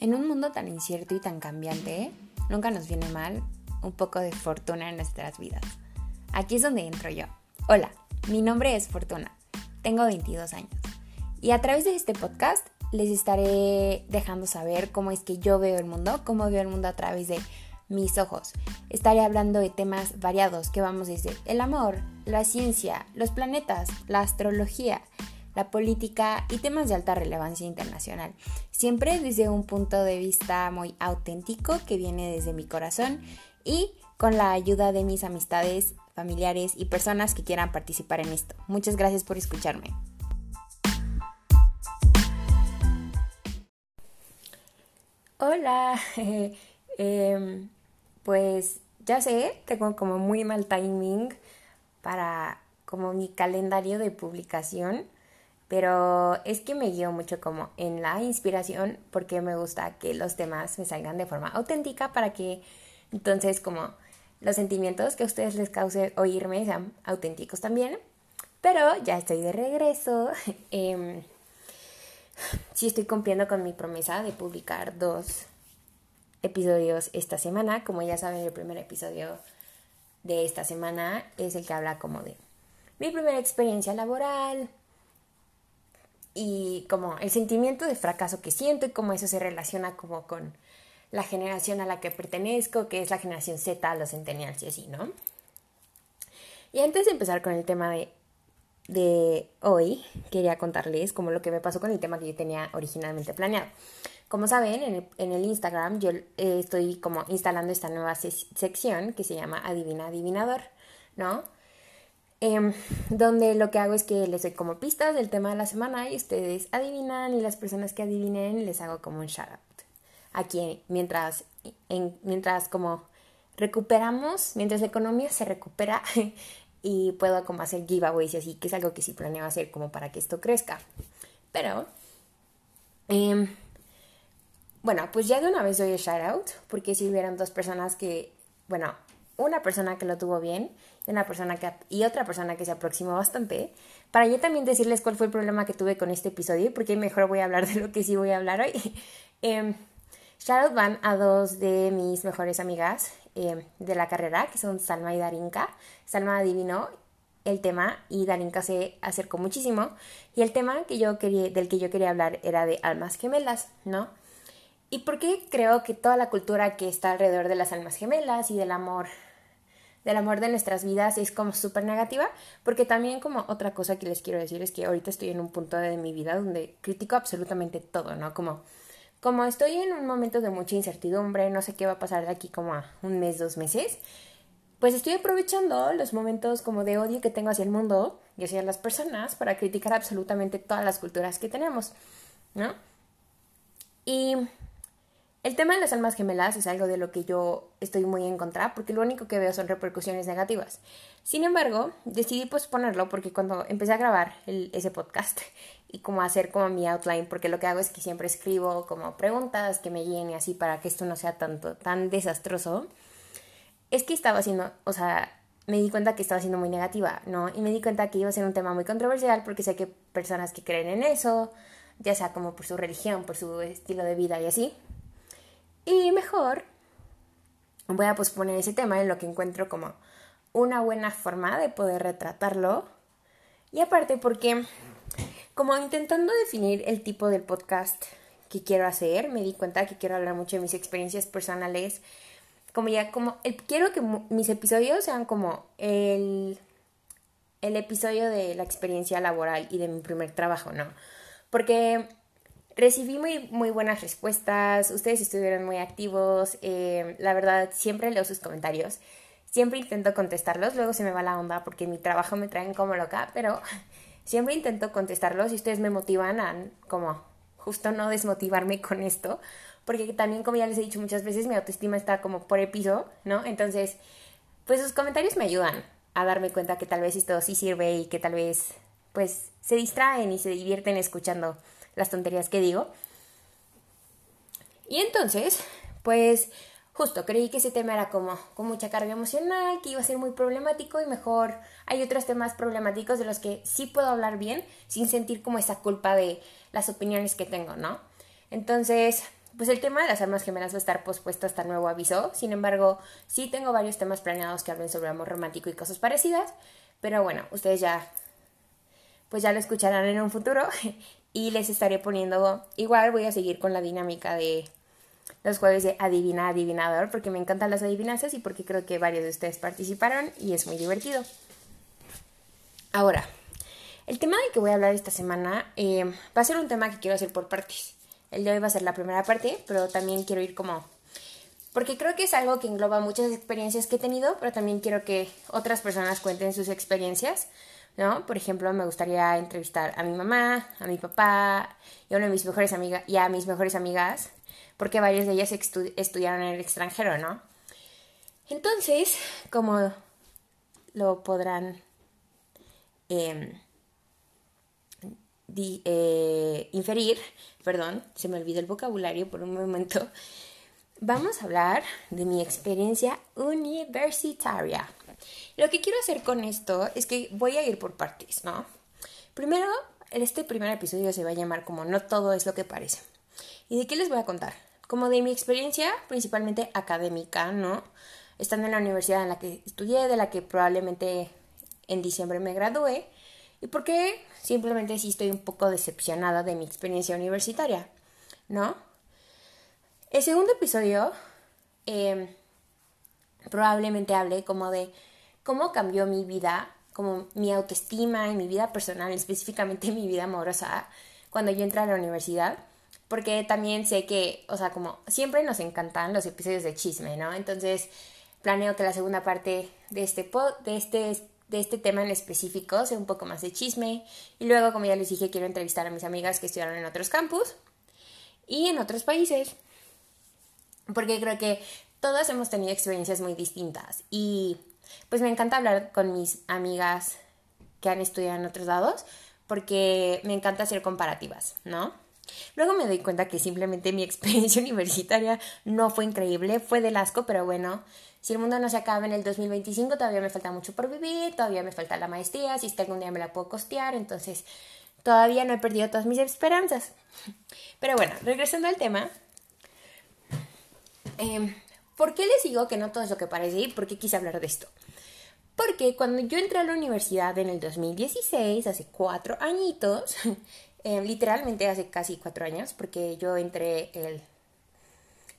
En un mundo tan incierto y tan cambiante, nunca nos viene mal un poco de fortuna en nuestras vidas. Aquí es donde entro yo. Hola, mi nombre es Fortuna, tengo 22 años y a través de este podcast les estaré dejando saber cómo es que yo veo el mundo, cómo veo el mundo a través de mis ojos. Estaré hablando de temas variados que vamos desde el amor, la ciencia, los planetas, la astrología, la política y temas de alta relevancia internacional. Siempre desde un punto de vista muy auténtico que viene desde mi corazón y con la ayuda de mis amistades, familiares y personas que quieran participar en esto. Muchas gracias por escucharme. Hola, em, pues ya sé, tengo como muy mal timing para como mi calendario de publicación pero es que me guío mucho como en la inspiración porque me gusta que los temas me salgan de forma auténtica para que entonces como los sentimientos que a ustedes les cause oírme sean auténticos también. Pero ya estoy de regreso. eh, sí estoy cumpliendo con mi promesa de publicar dos episodios esta semana. Como ya saben, el primer episodio de esta semana es el que habla como de mi primera experiencia laboral, y como el sentimiento de fracaso que siento y cómo eso se relaciona como con la generación a la que pertenezco, que es la generación Z, los centennials y así, ¿no? Y antes de empezar con el tema de, de hoy, quería contarles como lo que me pasó con el tema que yo tenía originalmente planeado. Como saben, en el, en el Instagram yo eh, estoy como instalando esta nueva sección que se llama Adivina Adivinador, ¿no? Em, donde lo que hago es que les doy como pistas del tema de la semana y ustedes adivinan y las personas que adivinen les hago como un shout out. Aquí, mientras, en, mientras como recuperamos, mientras la economía se recupera y puedo como hacer giveaways y así, que es algo que sí planeo hacer como para que esto crezca. Pero, em, bueno, pues ya de una vez doy el shout out, porque si hubieran dos personas que, bueno, una persona que lo tuvo bien y, una persona que, y otra persona que se aproximó bastante, para yo también decirles cuál fue el problema que tuve con este episodio, porque mejor voy a hablar de lo que sí voy a hablar hoy. eh, shout van a dos de mis mejores amigas em, de la carrera, que son Salma y Darinka. Salma adivinó el tema y Darinka se acercó muchísimo. Y el tema que yo quería, del que yo quería hablar era de almas gemelas, ¿no? ¿Y por qué creo que toda la cultura que está alrededor de las almas gemelas y del amor del amor de nuestras vidas es como súper negativa, porque también como otra cosa que les quiero decir es que ahorita estoy en un punto de mi vida donde critico absolutamente todo, ¿no? Como, como estoy en un momento de mucha incertidumbre, no sé qué va a pasar de aquí como a un mes, dos meses, pues estoy aprovechando los momentos como de odio que tengo hacia el mundo y hacia las personas para criticar absolutamente todas las culturas que tenemos, ¿no? Y el tema de las almas gemelas es algo de lo que yo estoy muy en contra porque lo único que veo son repercusiones negativas. Sin embargo, decidí posponerlo porque cuando empecé a grabar ese podcast y como hacer como mi outline, porque lo que hago es que siempre escribo como preguntas que me guíen y así para que esto no sea tanto tan desastroso, es que estaba haciendo, o sea, me di cuenta que estaba siendo muy negativa, ¿no? Y me di cuenta que iba a ser un tema muy controversial porque sé que personas que creen en eso, ya sea como por su religión, por su estilo de vida y así, y mejor voy a posponer ese tema en lo que encuentro como una buena forma de poder retratarlo. Y aparte porque como intentando definir el tipo del podcast que quiero hacer, me di cuenta que quiero hablar mucho de mis experiencias personales. Como ya, como quiero que mis episodios sean como el, el episodio de la experiencia laboral y de mi primer trabajo, ¿no? Porque Recibí muy, muy buenas respuestas, ustedes estuvieron muy activos, eh, la verdad siempre leo sus comentarios, siempre intento contestarlos, luego se me va la onda porque mi trabajo me traen como loca, pero siempre intento contestarlos y ustedes me motivan a como justo no desmotivarme con esto, porque también como ya les he dicho muchas veces mi autoestima está como por el piso, ¿no? Entonces, pues sus comentarios me ayudan a darme cuenta que tal vez esto sí sirve y que tal vez pues se distraen y se divierten escuchando las tonterías que digo. Y entonces, pues justo creí que ese tema era como con mucha carga emocional, que iba a ser muy problemático y mejor hay otros temas problemáticos de los que sí puedo hablar bien sin sentir como esa culpa de las opiniones que tengo, ¿no? Entonces, pues el tema de las armas gemelas va a estar pospuesto hasta nuevo aviso. Sin embargo, sí tengo varios temas planeados que hablen sobre amor romántico y cosas parecidas. Pero bueno, ustedes ya, pues ya lo escucharán en un futuro y les estaré poniendo, igual voy a seguir con la dinámica de los jueves de adivina adivinador porque me encantan las adivinanzas y porque creo que varios de ustedes participaron y es muy divertido. Ahora, el tema del que voy a hablar esta semana eh, va a ser un tema que quiero hacer por partes. El de hoy va a ser la primera parte, pero también quiero ir como... Porque creo que es algo que engloba muchas experiencias que he tenido, pero también quiero que otras personas cuenten sus experiencias, ¿no? Por ejemplo, me gustaría entrevistar a mi mamá, a mi papá y a una de mis mejores amigas, y a mis mejores amigas, porque varias de ellas estudiaron en el extranjero, ¿no? Entonces, como lo podrán em, eh, inferir, perdón, se me olvidó el vocabulario por un momento, vamos a hablar de mi experiencia universitaria. Lo que quiero hacer con esto es que voy a ir por partes, ¿no? Primero, este primer episodio se va a llamar como No todo es lo que parece. ¿Y de qué les voy a contar? Como de mi experiencia, principalmente académica, ¿no? Estando en la universidad en la que estudié, de la que probablemente en diciembre me gradué, y por qué simplemente sí estoy un poco decepcionada de mi experiencia universitaria, ¿no? El segundo episodio em, probablemente hable como de cómo cambió mi vida, como mi autoestima y mi vida personal, específicamente mi vida amorosa, cuando yo entré a la universidad. Porque también sé que, o sea, como siempre nos encantan los episodios de chisme, ¿no? Entonces planeo que la segunda parte de este, pod, de este de este tema en específico, sé un poco más de chisme. Y luego, como ya les dije, quiero entrevistar a mis amigas que estudiaron en otros campus y en otros países. Porque creo que todas hemos tenido experiencias muy distintas. Y pues me encanta hablar con mis amigas que han estudiado en otros lados porque me encanta hacer comparativas, ¿no? Luego me doy cuenta que simplemente mi experiencia universitaria no fue increíble, fue del asco, pero bueno, si el mundo no se acaba en el 2025, todavía me falta mucho por vivir, todavía me falta la maestría, si este algún día me la puedo costear, entonces todavía no he perdido todas mis esperanzas. Pero bueno, regresando al tema, em, ¿por qué les digo que no todo es lo que parece y por qué quise hablar de esto? Porque cuando yo entré a la universidad en el 2016, hace cuatro añitos, em, literalmente hace casi cuatro años, porque yo entré el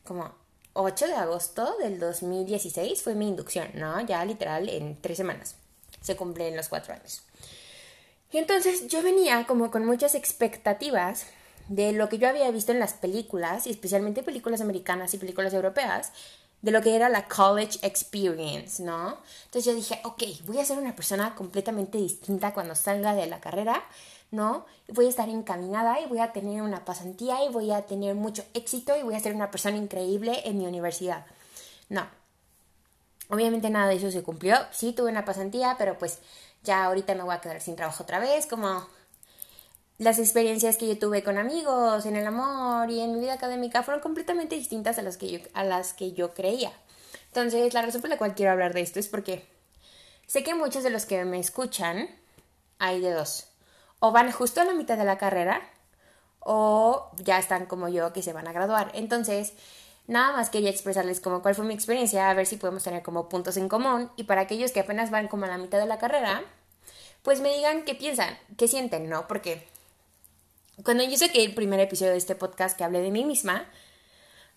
como 8 de agosto del 2016 fue mi inducción, ¿no? Ya literal en tres semanas. Se cumplen los cuatro años. Y entonces yo venía como con muchas expectativas de lo que yo había visto en las películas, y especialmente películas americanas y películas europeas, de lo que era la college experience, ¿no? Entonces yo dije, ok, voy a ser una persona completamente distinta cuando salga de la carrera ¿no? Voy a estar encaminada y voy a tener una pasantía y voy a tener mucho éxito y voy a ser una persona increíble en mi universidad. No. Obviamente nada de eso se cumplió. Sí tuve una pasantía, pero pues ya ahorita me voy a quedar sin trabajo otra vez, como las experiencias que yo tuve con amigos, en el amor y en mi vida académica fueron completamente distintas a las que yo, a las que yo creía. Entonces, la razón por la cual quiero hablar de esto es porque sé que muchos de los que me escuchan hay de dos o van justo a la mitad de la carrera o ya están como yo que se van a graduar. Entonces, nada más quería expresarles como cuál fue mi experiencia, a ver si podemos tener como puntos en común y para aquellos que apenas van como a la mitad de la carrera, pues me digan qué piensan, qué sienten, ¿no? Porque cuando yo sé que el primer episodio de este podcast que hablé de mí misma,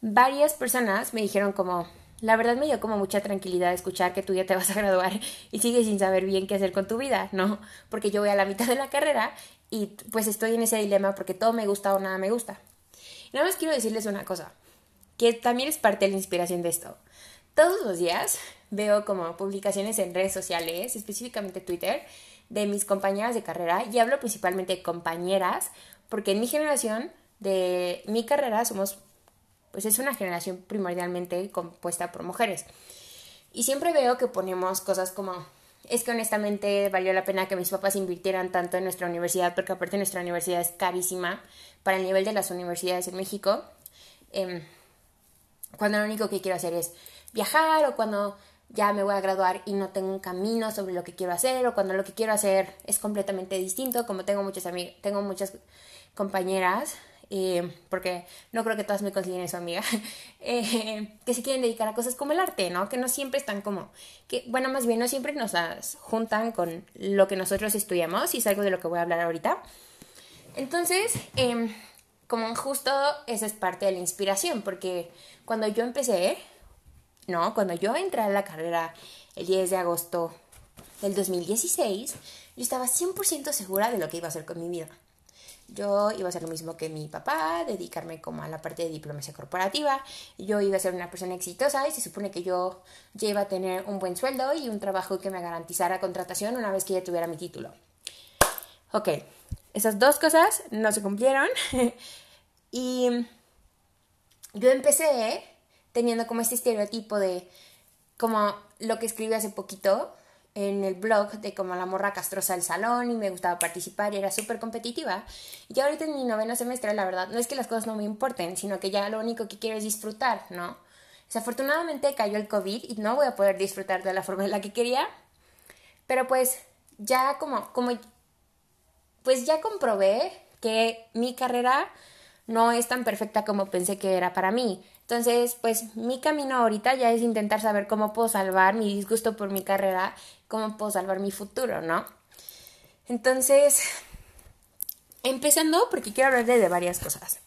varias personas me dijeron como, la verdad me dio como mucha tranquilidad escuchar que tú ya te vas a graduar y sigues sin saber bien qué hacer con tu vida, ¿no? Porque yo voy a la mitad de la carrera y pues estoy en ese dilema porque todo me gusta o nada me gusta. Y nada más quiero decirles una cosa, que también es parte de la inspiración de esto. Todos los días veo como publicaciones en redes sociales, específicamente Twitter, de mis compañeras de carrera y hablo principalmente de compañeras porque en mi generación de mi carrera somos pues es una generación primordialmente compuesta por mujeres. Y siempre veo que ponemos cosas como, es que honestamente valió la pena que mis papás invirtieran tanto en nuestra universidad, porque aparte nuestra universidad es carísima para el nivel de las universidades en México. Em, cuando lo único que quiero hacer es viajar o cuando ya me voy a graduar y no tengo un camino sobre lo que quiero hacer o cuando lo que quiero hacer es completamente distinto, como tengo muchas tengo muchas compañeras eh, porque no creo que todas me consideren su amiga, eh, que se quieren dedicar a cosas como el arte, ¿no? Que no siempre están como, que, bueno, más bien no siempre nos juntan con lo que nosotros estudiamos y es algo de lo que voy a hablar ahorita. Entonces, em, como justo esa es parte de la inspiración, porque cuando yo empecé, ¿no? Cuando yo entré a la carrera el 10 de agosto del 2016, yo estaba 100% segura de lo que iba a hacer con mi vida. Yo iba a hacer lo mismo que mi papá, dedicarme como a la parte de diplomacia corporativa. Yo iba a ser una persona exitosa y se supone que yo ya iba a tener un buen sueldo y un trabajo que me garantizara contratación una vez que ya tuviera mi título. Ok, esas dos cosas no se cumplieron. y yo empecé teniendo como este estereotipo de como lo que escribí hace poquito, en el blog de como la morra castrosa del salón y me gustaba participar y era súper competitiva. Y ahorita en mi noveno semestre, la verdad, no es que las cosas no me importen, sino que ya lo único que quiero es disfrutar, ¿no? Desafortunadamente cayó el COVID y no voy a poder disfrutar de la forma en la que quería, pero pues ya como, como, pues ya comprobé que mi carrera no es tan perfecta como pensé que era para mí. Entonces, pues mi camino ahorita ya es intentar saber cómo puedo salvar mi disgusto por mi carrera, cómo puedo salvar mi futuro, ¿no? Entonces, empezando porque quiero hablarle de varias cosas.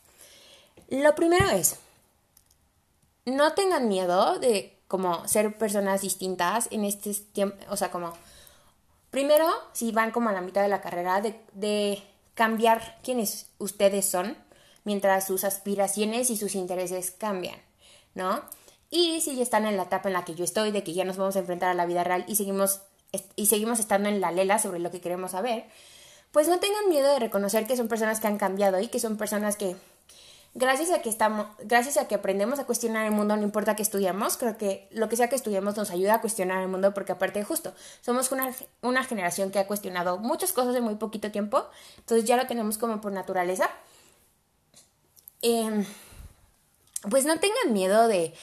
Lo primero es, no tengan miedo de como ser personas distintas en este tiempo, o sea, como, primero, si van como a la mitad de la carrera, de, de cambiar quiénes ustedes son mientras sus aspiraciones y sus intereses cambian, ¿no? Y si ya están en la etapa en la que yo estoy, de que ya nos vamos a enfrentar a la vida real y seguimos, y seguimos estando en la lela sobre lo que queremos saber, pues no tengan miedo de reconocer que son personas que han cambiado y que son personas que, gracias a que estamos, gracias a que aprendemos a cuestionar el mundo, no importa que estudiamos, creo que lo que sea que estudiemos nos ayuda a cuestionar el mundo porque aparte justo, somos una, una generación que ha cuestionado muchas cosas en muy poquito tiempo, entonces ya lo tenemos como por naturaleza. Em, pues no tengan miedo de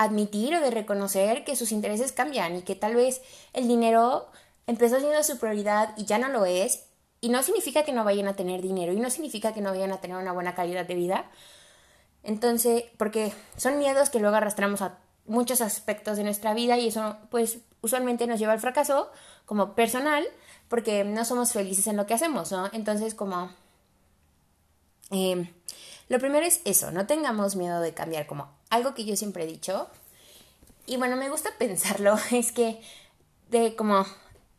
admitir o de reconocer que sus intereses cambian y que tal vez el dinero empezó siendo su prioridad y ya no lo es. Y no significa que no vayan a tener dinero y no significa que no vayan a tener una buena calidad de vida. Entonces, porque son miedos que luego arrastramos a muchos aspectos de nuestra vida y eso pues usualmente nos lleva al fracaso como personal porque no somos felices en lo que hacemos, ¿no? Entonces como... Eh, lo primero es eso, no tengamos miedo de cambiar, como algo que yo siempre he dicho. Y bueno, me gusta pensarlo, es que de como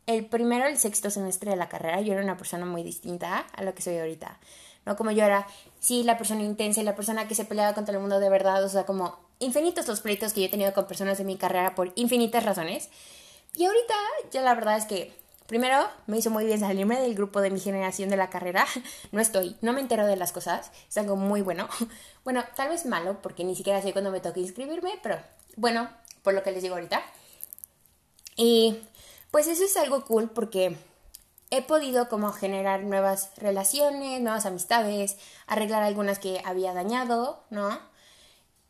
el primero el sexto semestre de la carrera yo era una persona muy distinta a lo que soy ahorita. No como yo era, sí, la persona intensa y la persona que se peleaba contra el mundo de verdad, o sea, como infinitos los pleitos que yo he tenido con personas de mi carrera por infinitas razones. Y ahorita ya la verdad es que Primero, me hizo muy bien salirme del grupo de mi generación de la carrera. No estoy, no me entero de las cosas. Es algo muy bueno. Bueno, tal vez malo, porque ni siquiera sé cuándo me toca inscribirme, pero bueno, por lo que les digo ahorita. Y pues eso es algo cool porque he podido como generar nuevas relaciones, nuevas amistades, arreglar algunas que había dañado, ¿no?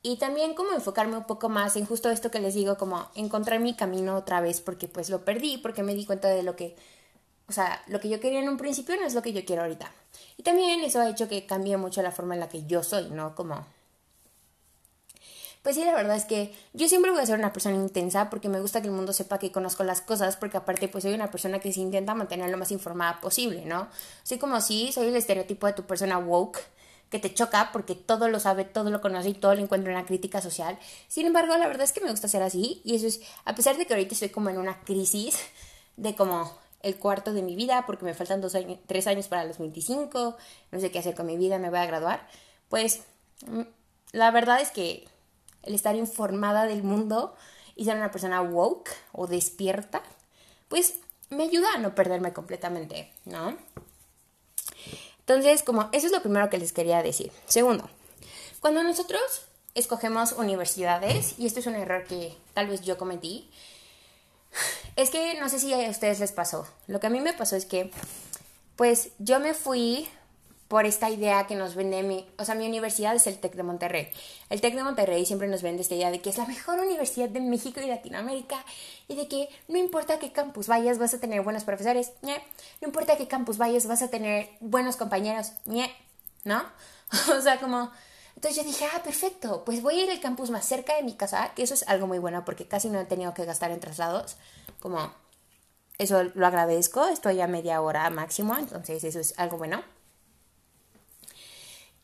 Y también como enfocarme un poco más en justo esto que les digo, como encontrar mi camino otra vez porque pues lo perdí, porque me di cuenta de lo que, o sea, lo que yo quería en un principio no es lo que yo quiero ahorita. Y también eso ha hecho que cambie mucho la forma en la que yo soy, ¿no? Como... Pues sí, la verdad es que yo siempre voy a ser una persona intensa porque me gusta que el mundo sepa que conozco las cosas, porque aparte pues soy una persona que se intenta mantener lo más informada posible, ¿no? Así como sí, soy el estereotipo de tu persona woke, que te choca porque todo lo sabe, todo lo conoce y todo lo encuentra en la crítica social. Sin embargo, la verdad es que me gusta ser así y eso es, a pesar de que ahorita estoy como en una crisis de como el cuarto de mi vida porque me faltan dos años, tres años para los 25, no sé qué hacer con mi vida, me voy a graduar, pues mm, la verdad es que el estar informada del mundo y ser una persona woke o despierta, pues me ayuda a no perderme completamente, ¿no? Entonces, como eso es lo primero que les quería decir. Segundo, cuando nosotros escogemos universidades, y esto es un error que tal vez yo cometí, es que no sé si a ustedes les pasó. Lo que a mí me pasó es que, pues yo me fui por esta idea que nos vende mi, o sea, mi universidad es el TEC de Monterrey. El TEC de Monterrey siempre nos vende esta idea de que es la mejor universidad de México y Latinoamérica y de que no importa qué campus vayas vas a tener buenos profesores, no importa qué campus vayas vas a tener buenos compañeros, ¿no? o sea, como... Entonces yo dije, ah, perfecto, pues voy a ir al campus más cerca de mi casa, que eso es algo muy bueno porque casi no he tenido que gastar en traslados, como eso lo agradezco, estoy a media hora máximo, entonces eso es algo bueno.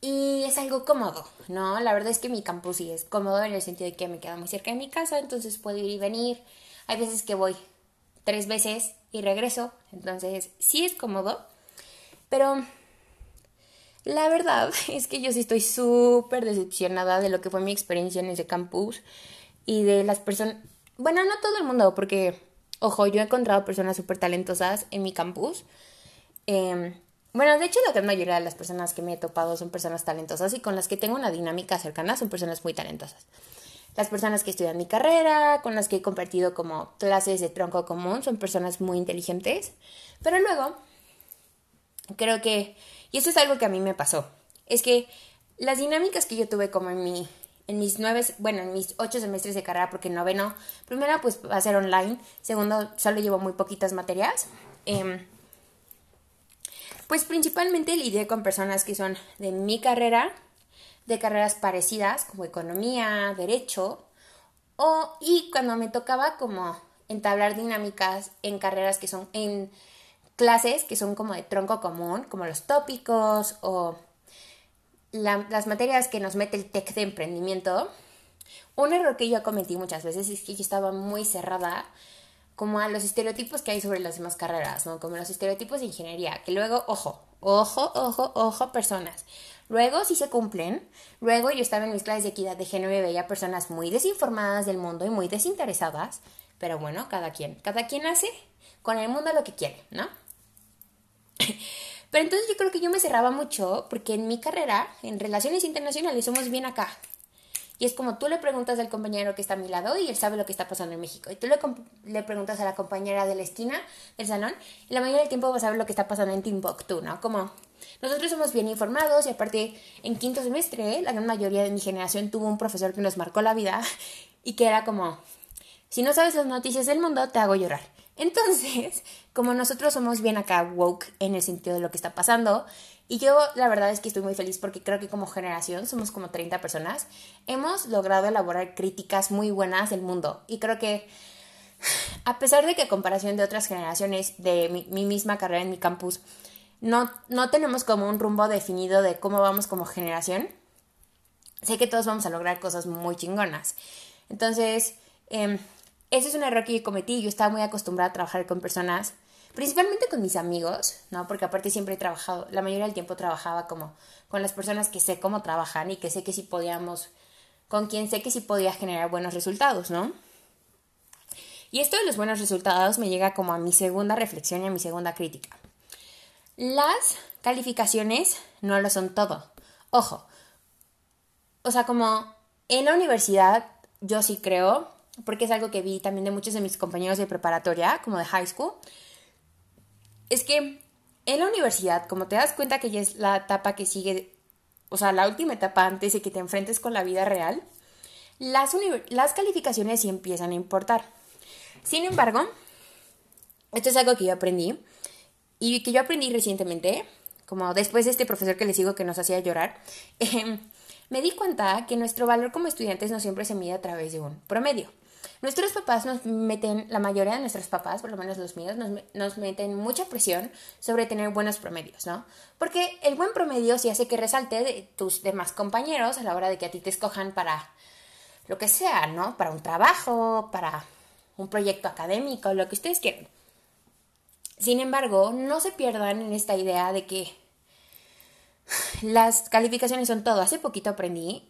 Y es algo cómodo, ¿no? La verdad es que mi campus sí es cómodo en el sentido de que me queda muy cerca de mi casa, entonces puedo ir y venir. Hay veces que voy tres veces y regreso, entonces sí es cómodo, pero la verdad es que yo sí estoy súper decepcionada de lo que fue mi experiencia en ese campus y de las personas, bueno, no todo el mundo, porque, ojo, yo he encontrado personas súper talentosas en mi campus. Eh, bueno, de hecho la gran mayoría de las personas que me he topado son personas talentosas y con las que tengo una dinámica cercana son personas muy talentosas. Las personas que estudian mi carrera, con las que he compartido como clases de tronco común, son personas muy inteligentes. Pero luego, creo que, y eso es algo que a mí me pasó, es que las dinámicas que yo tuve como en mi en mis nueve, bueno, en mis ocho semestres de carrera, porque noveno, primero pues va a ser online, segundo solo llevo muy poquitas materias. Eh, pues principalmente lidié con personas que son de mi carrera, de carreras parecidas como economía, derecho, o y cuando me tocaba como entablar dinámicas en carreras que son en clases que son como de tronco común, como los tópicos o las materias que nos mete el TEC de emprendimiento. Un error que yo cometí muchas veces es que yo estaba muy cerrada como a los estereotipos que hay sobre las demás carreras, ¿no? Como los estereotipos de ingeniería, que luego, ojo, ojo, ojo, ojo, personas. Luego sí se cumplen. Luego yo estaba en mis clases de equidad de género y veía personas muy desinformadas del mundo y muy desinteresadas. Pero bueno, cada quien, cada quien hace con el mundo lo que quiere, ¿no? Pero entonces yo creo que yo me cerraba mucho porque en mi carrera, en relaciones internacionales, somos bien acá. Y es como tú le preguntas al compañero que está a mi lado y él sabe lo que está pasando en México. Y tú le, le preguntas a la compañera de la esquina del salón y la mayoría del tiempo vas a ver lo que está pasando en Timbuktu, ¿no? Como nosotros somos bien informados y aparte en quinto semestre la gran mayoría de mi generación tuvo un profesor que nos marcó la vida y que era como, si no sabes las noticias del mundo, te hago llorar. Entonces, como nosotros somos bien acá woke en el sentido de lo que está pasando, y yo la verdad es que estoy muy feliz porque creo que como generación, somos como 30 personas, hemos logrado elaborar críticas muy buenas del mundo. Y creo que a pesar de que a comparación de otras generaciones de mi, misma carrera en mi campus, no, no tenemos como un rumbo definido de cómo vamos como generación, sé que todos vamos a lograr cosas muy chingonas. Entonces, eh, ese es un error que yo cometí. Yo estaba muy acostumbrada a trabajar con personas principalmente con mis amigos, ¿no? Porque aparte siempre he trabajado, la mayoría del tiempo trabajaba como con las personas que sé cómo trabajan y que sé que sí podíamos, con quien sé que sí podía generar buenos resultados, ¿no? Y esto de los buenos resultados me llega como a mi segunda reflexión y a mi segunda crítica. Las calificaciones no lo son todo. Ojo, o sea, como en la universidad yo sí creo, porque es algo que vi también de muchos de mis compañeros de preparatoria, como de high school, es que en la universidad, como te das cuenta que ya es la etapa que sigue, o sea, la última etapa antes de que te enfrentes con la vida real, las, las calificaciones sí empiezan a importar. Sin embargo, esto es algo que yo aprendí y que yo aprendí recientemente, como después de este profesor que le sigo que nos hacía llorar, em, me di cuenta que nuestro valor como estudiantes no siempre se mide a través de un promedio. Nuestros papás nos meten, la mayoría de nuestros papás, por lo menos los míos, nos, meten mucha presión sobre tener buenos promedios, ¿no? Porque el buen promedio sí hace que resalte de tus demás compañeros a la hora de que a ti te escojan para lo que sea, ¿no? Para un trabajo, para un proyecto académico, lo que ustedes quieran. Sin embargo, no se pierdan en esta idea de que las calificaciones son todo. Hace poquito aprendí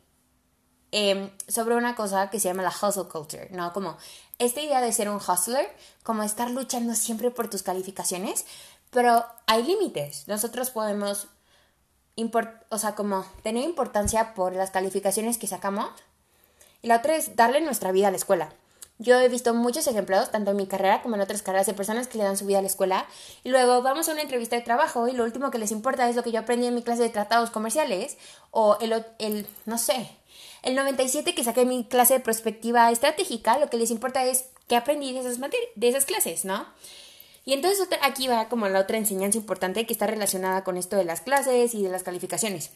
Em, sobre una cosa que se llama la hustle culture, ¿no? Como esta idea de ser un hustler, como estar luchando siempre por tus calificaciones, pero hay límites. Nosotros podemos, o sea, como tener importancia por las calificaciones que sacamos. Y la otra es darle nuestra vida a la escuela. Yo he visto muchos ejemplos, tanto en mi carrera como en otras carreras, de personas que le dan su vida a la escuela y luego vamos a una entrevista de trabajo y lo último que les importa es lo que yo aprendí en mi clase de tratados comerciales o el, el no sé, el 97 que saqué mi clase de perspectiva estratégica, lo que les importa es qué aprendí de esas, de esas clases, ¿no? Y entonces aquí va como la otra enseñanza importante que está relacionada con esto de las clases y de las calificaciones.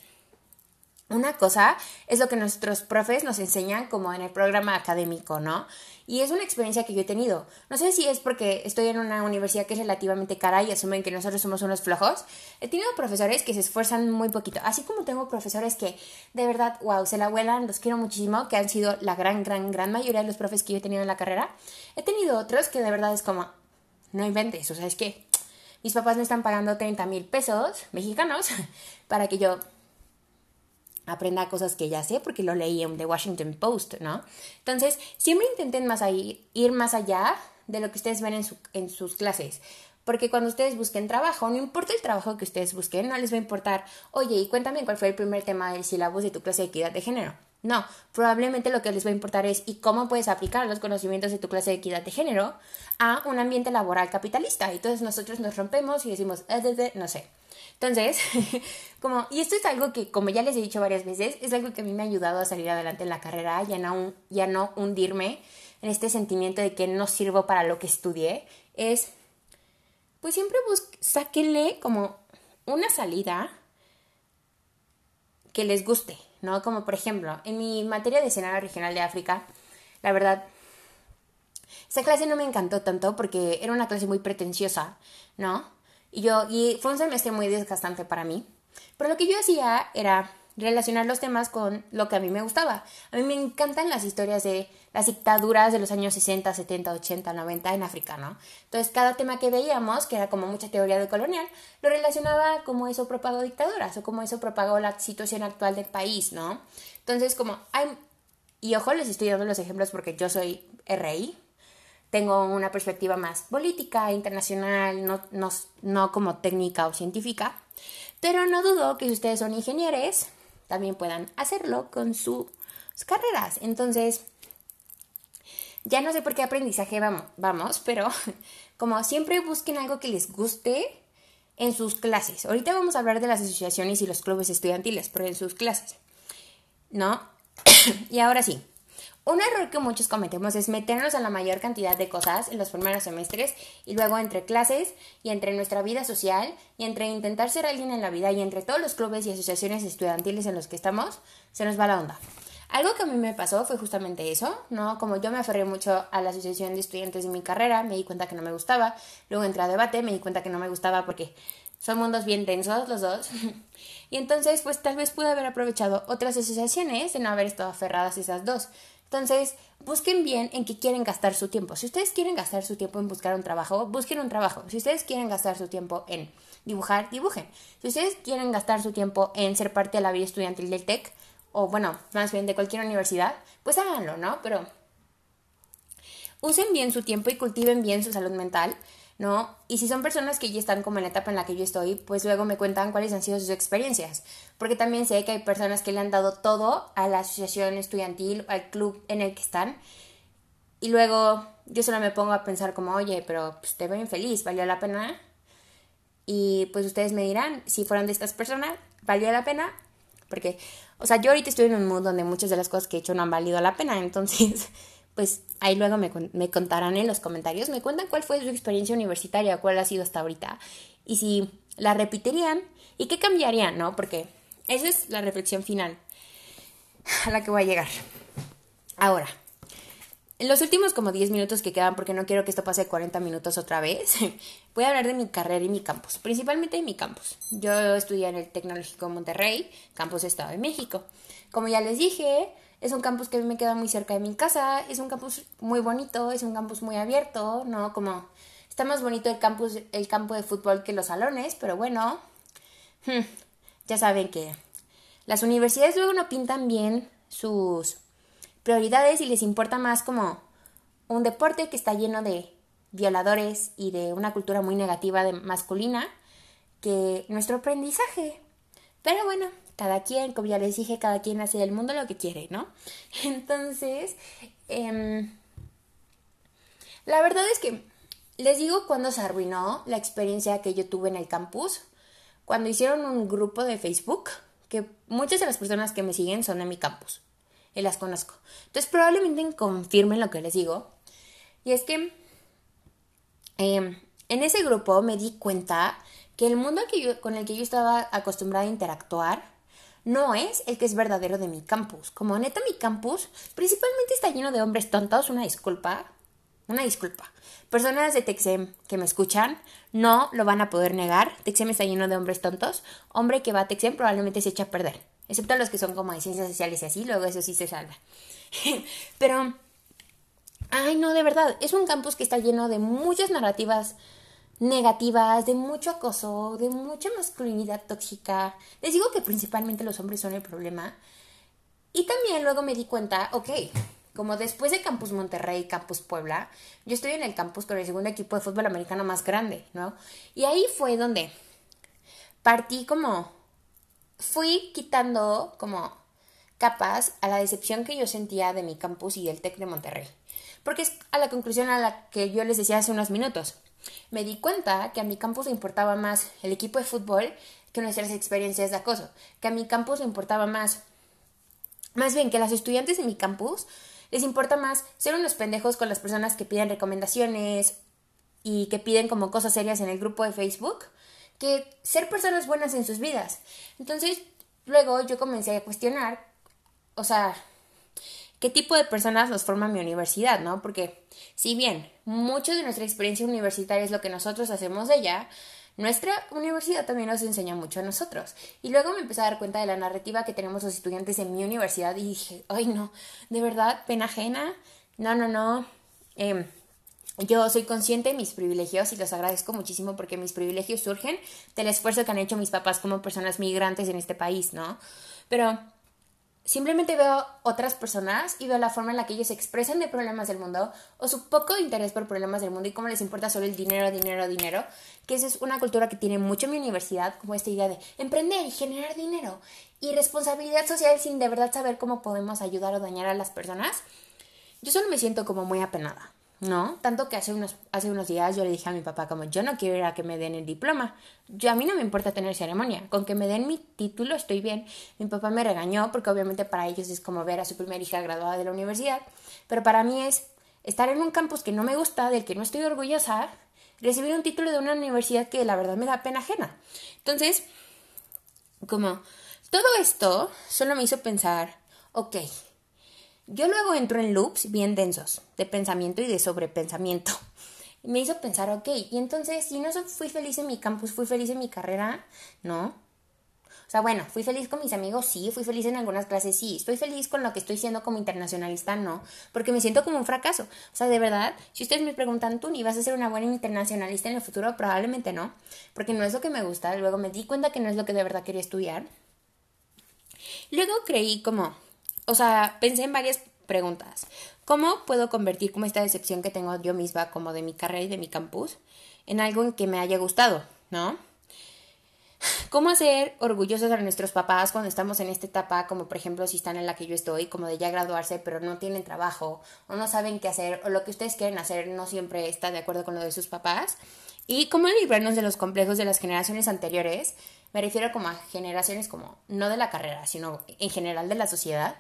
Una cosa es lo que nuestros profes nos enseñan como en el programa académico, ¿no? Y es una experiencia que yo he tenido. No sé si es porque estoy en una universidad que es relativamente cara y asumen que nosotros somos unos flojos. He tenido profesores que se esfuerzan muy poquito, así como tengo profesores que de verdad, wow, se la vuelan, los quiero muchísimo, que han sido la gran, gran, gran mayoría de los profes que yo he tenido en la carrera. He tenido otros que de verdad es como, no inventes, o sea, es que mis papás me están pagando 30 mil pesos mexicanos para que yo aprenda cosas que ya sé porque lo leí en The Washington Post, ¿no? Entonces, siempre intenten más ahí, ir más allá de lo que ustedes ven en, en sus clases. Porque cuando ustedes busquen trabajo, no importa el trabajo que ustedes busquen, no les va a importar, oye, y cuéntame cuál fue el primer tema del sílabus de tu clase de equidad de género. No, probablemente lo que les va a importar es y cómo puedes aplicar los conocimientos de tu clase de equidad de género a un ambiente laboral capitalista. Y entonces nosotros nos rompemos y decimos, eh, no sé. Entonces, como, y esto es algo que, como ya les he dicho varias veces, es algo que a mí me ha ayudado a salir adelante en la carrera, ya no, ya no hundirme en este sentimiento de que no sirvo para lo que estudié, es, pues siempre sáquenle como una salida que les guste, ¿no? Como por ejemplo, en mi materia de escenario regional de África, la verdad, esa clase no me encantó tanto porque era una clase muy pretenciosa, ¿no? Y yo, y fue un semestre muy desgastante para mí. Pero lo que yo hacía era relacionar los temas con lo que a mí me gustaba. A mí me encantan las historias de las dictaduras de los años 60, 70, 80, 90 en África, ¿no? Entonces, cada tema que veíamos, que era como mucha teoría de colonial, lo relacionaba como eso propagó dictaduras o como eso propagó la situación actual del país, ¿no? Entonces, como hay... Y ojo, les estoy dando los ejemplos porque yo soy RI, tengo una perspectiva más política, internacional, no, no, no como técnica o científica, pero no dudo que si ustedes son ingenieros, también puedan hacerlo con sus carreras. Entonces, ya no sé por qué aprendizaje vamos, vamos, pero como siempre busquen algo que les guste en sus clases. Ahorita vamos a hablar de las asociaciones y los clubes estudiantiles, pero en sus clases. ¿No? y ahora sí, un error que muchos cometemos es meternos a la mayor cantidad de cosas en los primeros semestres y luego entre clases y entre nuestra vida social y entre intentar ser alguien en la vida y entre todos los clubes y asociaciones estudiantiles en los que estamos, se nos va la onda. Algo que a mí me pasó fue justamente eso, ¿no? Como yo me aferré mucho a la asociación de estudiantes de mi carrera, me di cuenta que no me gustaba, luego entré a debate, me di cuenta que no me gustaba porque son mundos bien tensos los dos. y entonces, pues tal vez pude haber aprovechado otras asociaciones de no haber estado aferradas a esas dos. Entonces, busquen bien en qué quieren gastar su tiempo. Si ustedes quieren gastar su tiempo en buscar un trabajo, busquen un trabajo. Si ustedes quieren gastar su tiempo en dibujar, dibujen. Si ustedes quieren gastar su tiempo en ser parte de la vida estudiantil del TEC, o bueno, más bien de cualquier universidad, pues háganlo, ¿no? Pero usen bien su tiempo y cultiven bien su salud mental ¿no? Y si son personas que ya están como en la etapa en la que yo estoy, pues luego me cuentan cuáles han sido sus experiencias, porque también sé que hay personas que le han dado todo a la asociación estudiantil, al club en el que están, y luego yo solo me pongo a pensar como, oye, pero pues, te veo infeliz, ¿valió la pena? Y pues ustedes me dirán, si fueron de estas personas, ¿valió la pena? Porque, o sea, yo ahorita estoy en un mood donde muchas de las cosas que he hecho no han valido la pena, entonces pues ahí luego me, me, contarán en los comentarios, me cuentan cuál fue su experiencia universitaria, cuál ha sido hasta ahorita, y si la repetirían y qué cambiarían, ¿no? Porque esa es la reflexión final a la que voy a llegar. Ahora, en los últimos como 10 minutos que quedan, porque no quiero que esto pase 40 minutos otra vez, voy a hablar de mi carrera y mi campus, principalmente de mi campus. Yo estudié en el Tecnológico Monterrey, campus Estado de México. Como ya les dije, es un campus que a mí me queda muy cerca de mi casa, es un campus muy bonito, es un campus muy abierto, ¿no? Como está más bonito el campus, el campo de fútbol que los salones, pero bueno, hmm, ya saben que las universidades luego no pintan bien sus prioridades y les importa más como un deporte que está lleno de violadores y de una cultura muy negativa de masculina que nuestro aprendizaje. Pero bueno, cada quien, como ya les dije, cada quien hace del mundo lo que quiere, ¿no? Entonces, em, la verdad es que les digo cuando se arruinó la experiencia que yo tuve en el campus, cuando hicieron un grupo de Facebook, que muchas de las personas que me siguen son de mi campus, y las conozco. Entonces probablemente confirmen lo que les digo. Y es que em, en ese grupo me di cuenta que el mundo con el que yo estaba acostumbrada a interactuar no es el que es verdadero de mi campus. Como neta mi campus principalmente está lleno de hombres tontos, una disculpa, una disculpa. Personas de Texem que me escuchan no lo van a poder negar. Texem está lleno de hombres tontos. Hombre que va a Texem probablemente se echa a perder. Excepto los que son como de ciencias sociales y así, luego eso sí se salva. Pero, ay no, de verdad, es un campus que está lleno de muchas narrativas negativas, de mucho acoso, de mucha masculinidad tóxica. Les digo que principalmente los hombres son el problema. Y también luego me di cuenta, ok, como después de Campus Monterrey, Campus Puebla, yo estoy en el campus con el segundo equipo de fútbol americano más grande, ¿no? Y ahí fue donde partí como, fui quitando como capas a la decepción que yo sentía de mi campus y del TEC de Monterrey. Porque es a la conclusión a la que yo les decía hace unos minutos. Me di cuenta que a mi campus le importaba más el equipo de fútbol que nuestras experiencias de acoso, que a mi campus le importaba más, más bien que las estudiantes de mi campus les importa más ser unos pendejos con las personas que piden recomendaciones y que piden como cosas serias en el grupo de Facebook que ser personas buenas en sus vidas. Entonces, luego yo comencé a cuestionar, o sea, qué tipo de personas nos forma mi universidad, ¿no? Porque si bien mucho de nuestra experiencia universitaria es lo que nosotros hacemos de ella, nuestra universidad también nos enseña mucho a nosotros. Y luego me empecé a dar cuenta de la narrativa que tenemos los estudiantes en mi universidad y dije, ay no, de verdad, pena ajena. No, no, no. Eh, yo soy consciente de mis privilegios y los agradezco muchísimo porque mis privilegios surgen del esfuerzo que han hecho mis papás como personas migrantes en este país, ¿no? Pero Simplemente veo otras personas y veo la forma en la que ellos expresan de problemas del mundo o su poco interés por problemas del mundo y cómo les importa solo el dinero, dinero, dinero, que esa es una cultura que tiene mucho en mi universidad, como esta idea de emprender y generar dinero y responsabilidad social sin de verdad saber cómo podemos ayudar o dañar a las personas. Yo solo me siento como muy apenada. ¿No? Tanto que hace unos, hace unos días yo le dije a mi papá como yo no quiero ir a que me den el diploma. Yo, a mí no me importa tener ceremonia. Con que me den mi título estoy bien. Mi papá me regañó porque obviamente para ellos es como ver a su primera hija graduada de la universidad. Pero para mí es estar en un campus que no me gusta, del que no estoy orgullosa, recibir un título de una universidad que la verdad me da pena ajena. Entonces, como todo esto solo me hizo pensar, ok, yo luego entro en loops bien densos de pensamiento y de sobrepensamiento. Me hizo pensar, ok, y entonces, si no fui feliz en mi campus, fui feliz en mi carrera, ¿no? O sea, bueno, fui feliz con mis amigos, sí, fui feliz en algunas clases, sí, estoy feliz con lo que estoy siendo como internacionalista, no, porque me siento como un fracaso. O sea, de verdad, si ustedes me preguntan, ¿tú ni vas a ser una buena internacionalista en el futuro? Probablemente no, porque no es lo que me gusta. Luego me di cuenta que no es lo que de verdad quería estudiar. Luego creí como, o sea, pensé en varias preguntas. ¿Cómo puedo convertir como esta decepción que tengo yo misma como de mi carrera y de mi campus en algo en que me haya gustado, ¿no? ¿Cómo hacer orgullosos a nuestros papás cuando estamos en esta etapa, como por ejemplo si están en la que yo estoy, como de ya graduarse, pero no tienen trabajo o no saben qué hacer o lo que ustedes quieren hacer no siempre está de acuerdo con lo de sus papás? ¿Y cómo librarnos de los complejos de las generaciones anteriores? Me refiero como a generaciones como no de la carrera, sino en general de la sociedad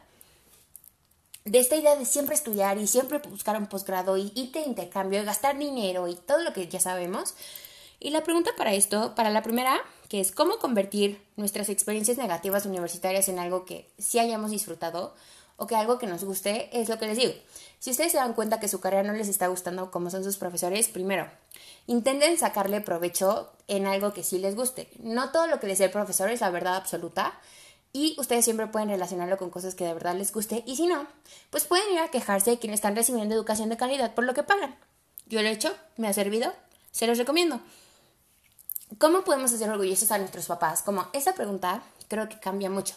de esta idea de siempre estudiar y siempre buscar un posgrado y irte de intercambio y gastar dinero y todo lo que ya sabemos. Y la pregunta para esto, para la primera, que es cómo convertir nuestras experiencias negativas universitarias en algo que sí hayamos disfrutado o que algo que nos guste, es lo que les digo. Si ustedes se dan cuenta que su carrera no les está gustando como son sus profesores, primero, intenten sacarle provecho en algo que sí les guste. No todo lo que les el profesor es la verdad absoluta, y ustedes siempre pueden relacionarlo con cosas que de verdad les guste y si no, pues pueden ir a quejarse de quienes están recibiendo educación de calidad por lo que pagan. Yo lo he hecho, me ha servido, se los recomiendo. ¿Cómo podemos hacer orgullosos a nuestros papás? Como esa pregunta creo que cambia mucho.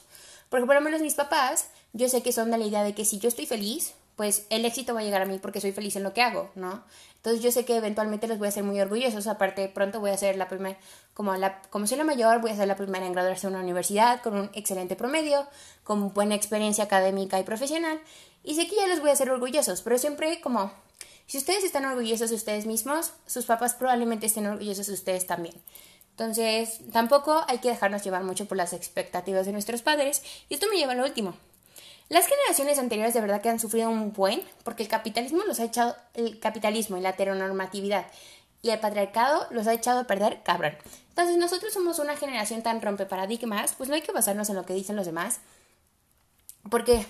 Porque por lo menos mis papás, yo sé que son de la idea de que si yo estoy feliz, pues el éxito va a llegar a mí porque soy feliz en lo que hago, ¿no? Entonces yo sé que eventualmente los voy a hacer muy orgullosos, aparte pronto voy a ser la primera, como, soy la mayor, voy a ser la primera en graduarse en una universidad con un excelente promedio, con buena experiencia académica y profesional, y sé que ya los voy a hacer orgullosos, pero siempre como, si ustedes están orgullosos de ustedes mismos, sus papás probablemente estén orgullosos de ustedes también. Entonces, tampoco hay que dejarnos llevar mucho por las expectativas de nuestros padres, y esto me lleva a lo último. Las generaciones anteriores de verdad que han sufrido un buen, porque el capitalismo los ha echado, el capitalismo y la heteronormatividad y el patriarcado los ha echado a perder cabrón. Entonces nosotros somos una generación tan rompe paradigmas, pues no hay que basarnos en lo que dicen los demás. Porque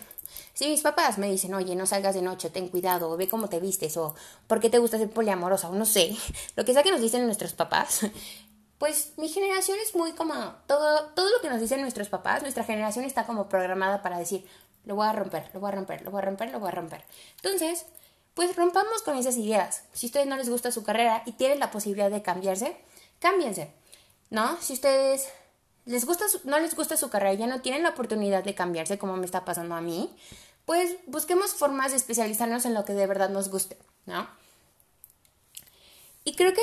si mis papás me dicen, oye, no salgas de noche, ten cuidado, o ve cómo te vistes, o por qué te gusta ser poliamorosa, o no sé, lo que sea que nos dicen nuestros papás, pues mi generación es muy como, todo, todo lo que nos dicen nuestros papás, nuestra generación está como programada para decir, lo voy a romper, lo voy a romper, lo voy a romper, lo voy a romper. Entonces, pues rompamos con esas ideas. Si a ustedes no les gusta su carrera y tienen la posibilidad de cambiarse, cámbiense, ¿no? Si ustedes les gusta no les gusta su carrera y ya no tienen la oportunidad de cambiarse como me está pasando a mí, pues busquemos formas de especializarnos en lo que de verdad nos guste, ¿no? Y creo que,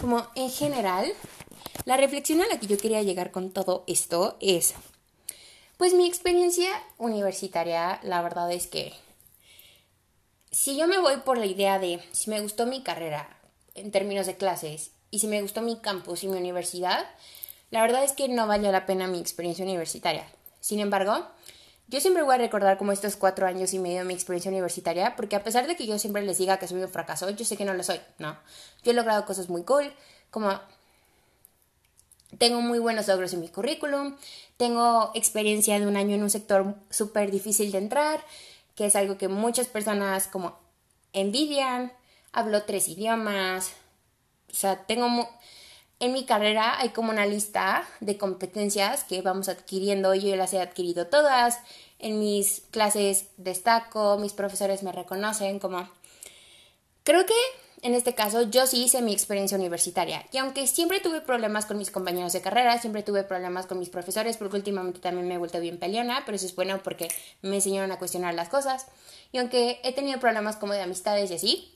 como en general, la reflexión a la que yo quería llegar con todo esto es, pues mi experiencia universitaria, la verdad es que si yo me voy por la idea de si me gustó mi carrera en términos de clases y si me gustó mi campus y mi universidad, la verdad es que no valió la pena mi experiencia universitaria. Sin embargo, yo siempre voy a recordar como estos cuatro años y medio de mi experiencia universitaria, porque a pesar de que yo siempre les diga que soy un fracaso, yo sé que no lo soy, ¿no? Yo he logrado cosas muy cool, como tengo muy buenos logros en mi currículum, tengo experiencia de un año en un sector súper difícil de entrar, que es algo que muchas personas como envidian, hablo tres idiomas, o sea, tengo en mi carrera hay como una lista de competencias que vamos adquiriendo. Yo las he adquirido todas. En mis clases destaco, mis profesores me reconocen como... Creo que en este caso yo sí hice mi experiencia universitaria. Y aunque siempre tuve problemas con mis compañeros de carrera, siempre tuve problemas con mis profesores, porque últimamente también me he vuelto bien peleona, pero eso es bueno porque me enseñaron a cuestionar las cosas. Y aunque he tenido problemas como de amistades y así,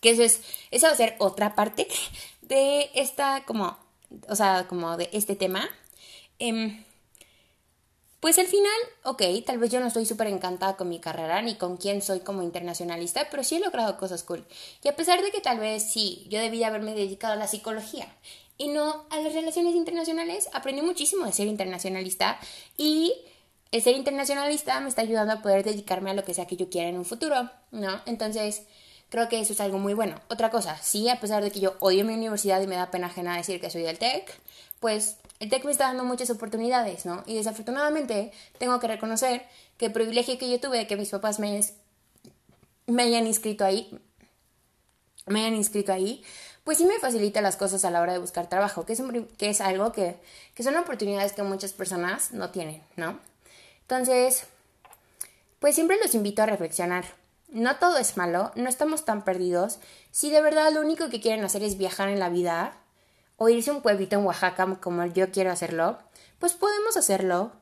que eso es, esa va a ser otra parte de esta, como, o sea, como de este tema, em, pues al final, ok, tal vez yo no estoy súper encantada con mi carrera ni con quién soy como internacionalista, pero sí he logrado cosas cool. Y a pesar de que tal vez sí, yo debía haberme dedicado a la psicología y no a las relaciones internacionales, aprendí muchísimo de ser internacionalista y el ser internacionalista me está ayudando a poder dedicarme a lo que sea que yo quiera en un futuro, ¿no? Entonces, Creo que eso es algo muy bueno. Otra cosa, sí, a pesar de que yo odio mi universidad y me da pena ajena decir que soy del TEC, pues el TEC me está dando muchas oportunidades, ¿no? Y desafortunadamente tengo que reconocer que el privilegio que yo tuve de que mis papás me, hayan inscrito ahí, me hayan inscrito ahí, pues sí me facilita las cosas a la hora de buscar trabajo, que es, que es algo que, que son oportunidades que muchas personas no tienen, ¿no? Entonces, pues siempre los invito a reflexionar. No todo es malo, no estamos tan perdidos. Si de verdad lo único que quieren hacer es viajar en la vida o irse a un pueblito en Oaxaca como yo quiero hacerlo, pues podemos hacerlo.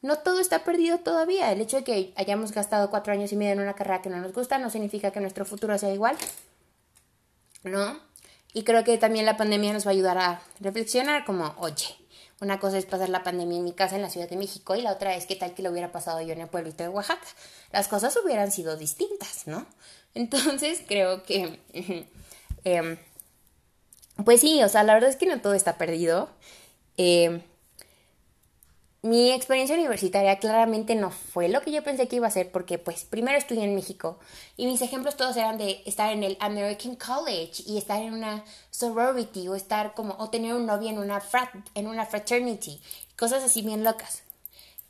No todo está perdido todavía. El hecho de que hayamos gastado cuatro años y medio en una carrera que no nos gusta no significa que nuestro futuro sea igual. ¿No? Y creo que también la pandemia nos va a ayudar a reflexionar como, oye, una cosa es pasar la pandemia en mi casa en la Ciudad de México y la otra es qué tal que lo hubiera pasado yo en el pueblito de Oaxaca. Las cosas hubieran sido distintas, ¿no? Entonces creo que... Em, pues sí, o sea, la verdad es que no todo está perdido. Eh, mi experiencia universitaria claramente no fue lo que yo pensé que iba a ser porque pues primero estudié en México y mis ejemplos todos eran de estar en el American College y estar en una sorority o estar como o tener un novio en una frat, en una fraternity, cosas así bien locas.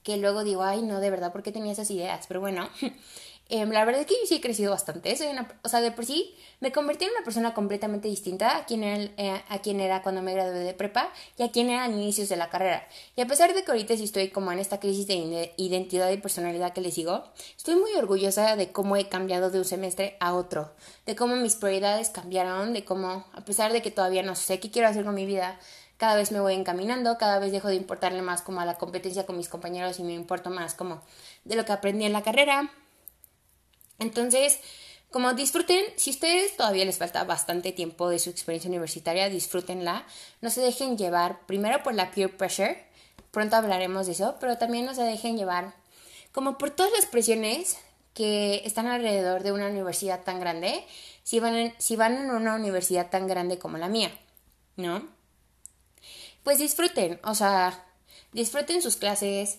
Que luego digo, ay, no, de verdad, ¿por qué tenía esas ideas? Pero bueno, Em, la verdad es que yo sí he crecido bastante. Soy o sea, de por sí me convertí en una persona completamente distinta a quien, era, eh, a quien era cuando me gradué de prepa y a quien era a inicios de la carrera. Y a pesar de que ahorita sí estoy como en esta crisis de identidad y personalidad que les digo, estoy muy orgullosa de cómo he cambiado de un semestre a otro, de cómo mis prioridades cambiaron, de cómo, a pesar de que todavía no sé qué quiero hacer con mi vida, cada vez me voy encaminando, cada vez dejo de importarle más como a la competencia con mis compañeros y me importo más como de lo que aprendí en la carrera entonces, como disfruten, si ustedes todavía les falta bastante tiempo de su experiencia universitaria, disfrútenla. No se dejen llevar primero por la peer pressure, pronto hablaremos de eso, pero también no se dejen llevar como por todas las presiones que están alrededor de una universidad tan grande, si van en, si van en una universidad tan grande como la mía, ¿no? Pues disfruten, o sea, disfruten sus clases,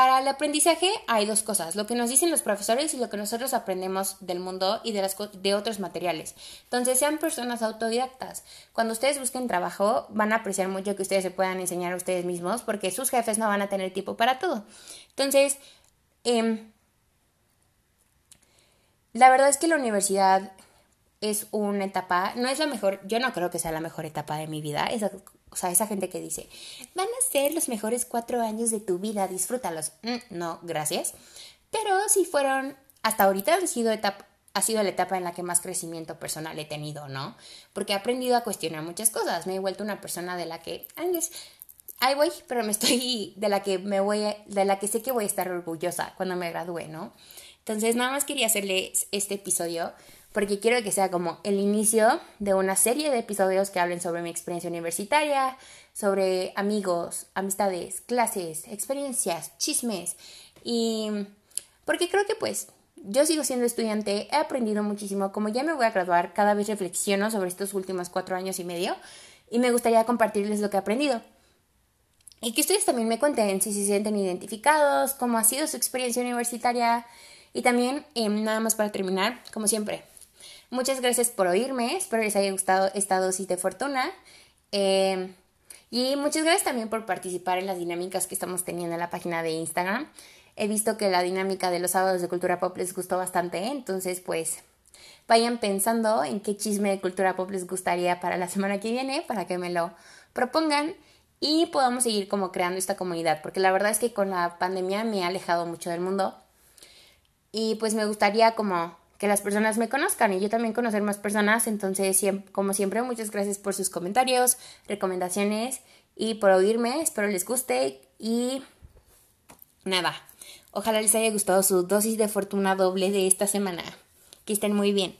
para el aprendizaje hay dos cosas, lo que nos dicen los profesores y lo que nosotros aprendemos del mundo y de, otros materiales. Entonces, sean personas autodidactas. Cuando ustedes busquen trabajo, van a apreciar mucho que ustedes se puedan enseñar a ustedes mismos porque sus jefes no van a tener tiempo para todo. Entonces, em, la verdad es que la universidad es una etapa, no es la mejor, yo no creo que sea la mejor etapa de mi vida, o sea, esa gente que dice, van a ser los mejores cuatro años de tu vida, disfrútalos. Mm, no, gracias. Pero si fueron, hasta ahorita han sido etapa, ha sido la etapa en la que más crecimiento personal he tenido, ¿no? Porque he aprendido a cuestionar muchas cosas, me he vuelto una persona de la que, antes, ay voy, pero me estoy, de la que me voy, de la que sé que voy a estar orgullosa cuando me gradúe, ¿no? Entonces, nada más quería hacerles este episodio porque quiero que sea como el inicio de una serie de episodios que hablen sobre mi experiencia universitaria, sobre amigos, amistades, clases, experiencias, chismes y porque creo que pues yo sigo siendo estudiante, he aprendido muchísimo, como ya me voy a graduar, cada vez reflexiono sobre estos últimos cuatro años y medio y me gustaría compartirles lo que he aprendido. Y que ustedes también me cuenten si se sienten identificados, cómo ha sido su experiencia universitaria, y también, em, nada más para terminar, como siempre, muchas gracias por oírme, espero les haya gustado esta dosis de fortuna. Em, y muchas gracias también por participar en las dinámicas que estamos teniendo en la página de Instagram. He visto que la dinámica de los sábados de cultura pop les gustó bastante, entonces pues vayan pensando en qué chisme de cultura pop les gustaría para la semana que viene, para que me lo propongan y podamos seguir como creando esta comunidad, porque la verdad es que con la pandemia me ha alejado mucho del mundo y pues me gustaría como que las personas me conozcan y yo también conocer más personas. Entonces, como siempre, muchas gracias por sus comentarios, recomendaciones y por oírme. Espero les guste y nada. Ojalá les haya gustado su dosis de fortuna doble de esta semana. Que estén muy bien.